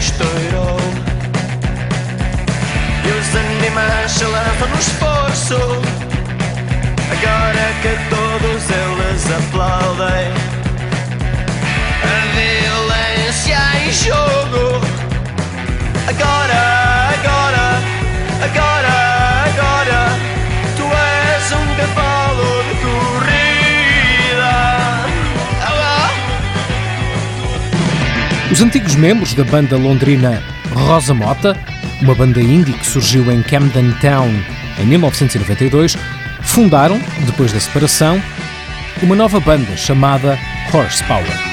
estourou E os animais se lançam no esforço que todos eles aplaudem. A violência em jogo. Agora, agora, agora, agora Tu és um cavalo de corrida. Os antigos membros da banda londrina Rosa Mota, uma banda indie que surgiu em Camden Town em 1992, fundaram, depois da separação, uma nova banda chamada Horsepower.